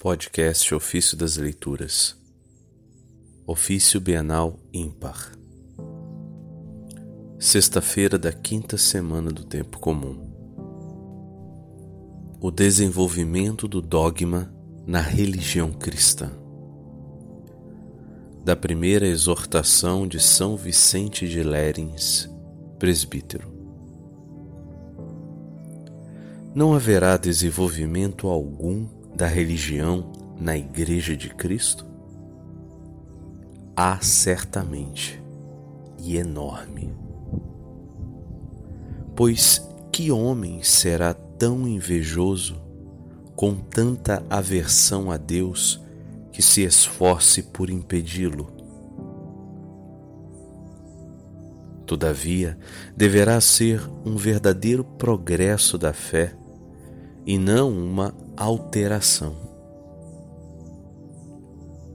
Podcast Ofício das Leituras. Ofício Bienal Ímpar. Sexta-feira da quinta semana do Tempo Comum. O desenvolvimento do dogma na religião cristã. Da primeira exortação de São Vicente de Lérins, presbítero. Não haverá desenvolvimento algum da religião na Igreja de Cristo? Há certamente, e enorme. Pois que homem será tão invejoso, com tanta aversão a Deus, que se esforce por impedi-lo? Todavia, deverá ser um verdadeiro progresso da fé e não uma alteração.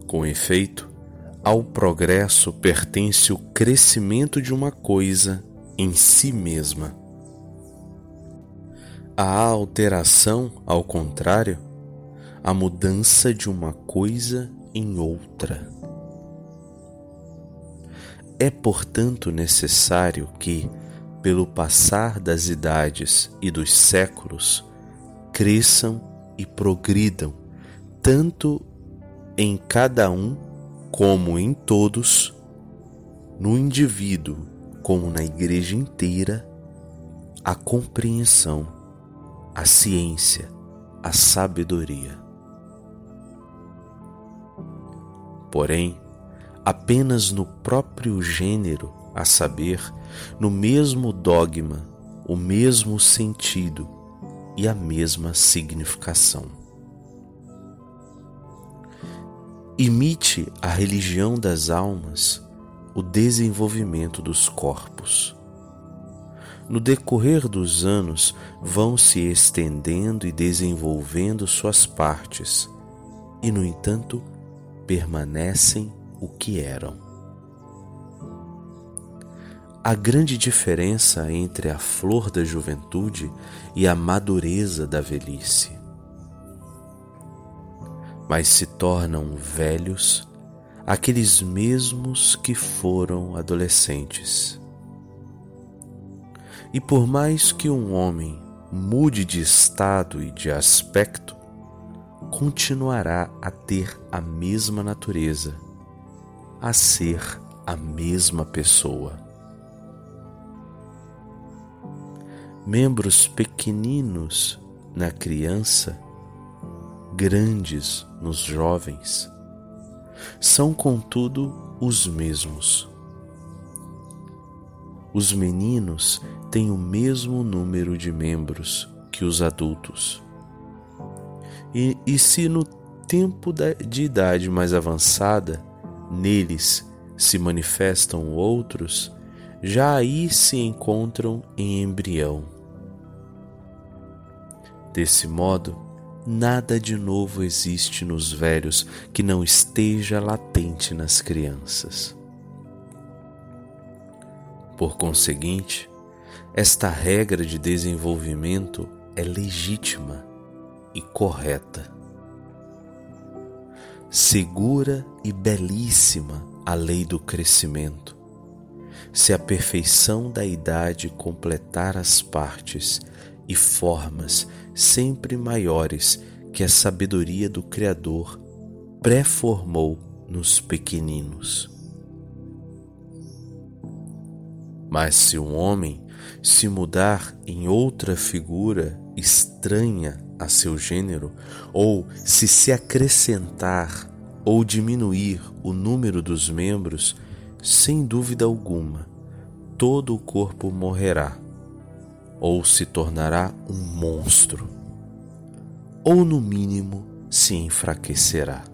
Com efeito, ao progresso pertence o crescimento de uma coisa em si mesma. A alteração, ao contrário, a mudança de uma coisa em outra. É, portanto, necessário que, pelo passar das idades e dos séculos, cresçam e progridam, tanto em cada um como em todos, no indivíduo como na igreja inteira, a compreensão, a ciência, a sabedoria. Porém, apenas no próprio gênero, a saber, no mesmo dogma, o mesmo sentido, e a mesma significação. Imite a religião das almas o desenvolvimento dos corpos. No decorrer dos anos, vão se estendendo e desenvolvendo suas partes, e, no entanto, permanecem o que eram. A grande diferença entre a flor da juventude e a madureza da velhice. Mas se tornam velhos aqueles mesmos que foram adolescentes. E por mais que um homem mude de estado e de aspecto, continuará a ter a mesma natureza, a ser a mesma pessoa. Membros pequeninos na criança, grandes nos jovens, são contudo os mesmos. Os meninos têm o mesmo número de membros que os adultos. E, e se no tempo de idade mais avançada neles se manifestam outros, já aí se encontram em embrião. Desse modo, nada de novo existe nos velhos que não esteja latente nas crianças. Por conseguinte, esta regra de desenvolvimento é legítima e correta. Segura e belíssima a lei do crescimento se a perfeição da idade completar as partes e formas sempre maiores que a sabedoria do Criador pré-formou nos pequeninos. Mas se um homem se mudar em outra figura estranha a seu gênero, ou se se acrescentar ou diminuir o número dos membros, sem dúvida alguma, todo o corpo morrerá, ou se tornará um monstro, ou no mínimo se enfraquecerá.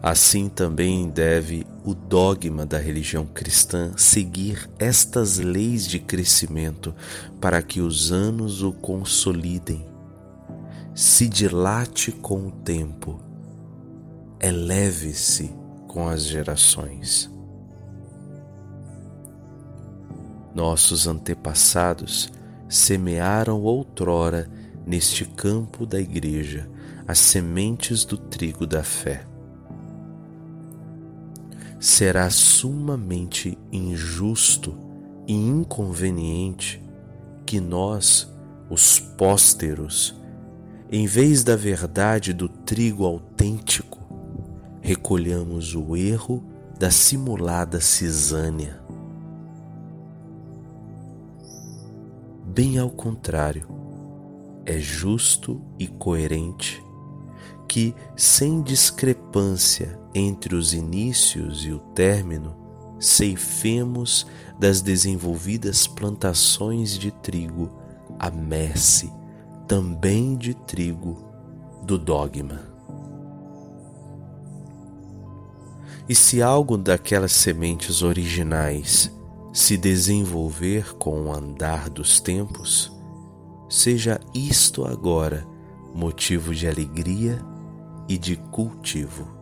Assim também deve o dogma da religião cristã seguir estas leis de crescimento para que os anos o consolidem, se dilate com o tempo, eleve-se com as gerações. Nossos antepassados semearam outrora neste campo da Igreja as sementes do trigo da fé. Será sumamente injusto e inconveniente que nós, os pósteros, em vez da verdade do trigo autêntico, recolhamos o erro da simulada cisânia. Bem ao contrário, é justo e coerente que, sem discrepância entre os inícios e o término, ceifemos das desenvolvidas plantações de trigo a messe, também de trigo, do dogma. E se algo daquelas sementes originais se desenvolver com o andar dos tempos, seja isto agora motivo de alegria e de cultivo.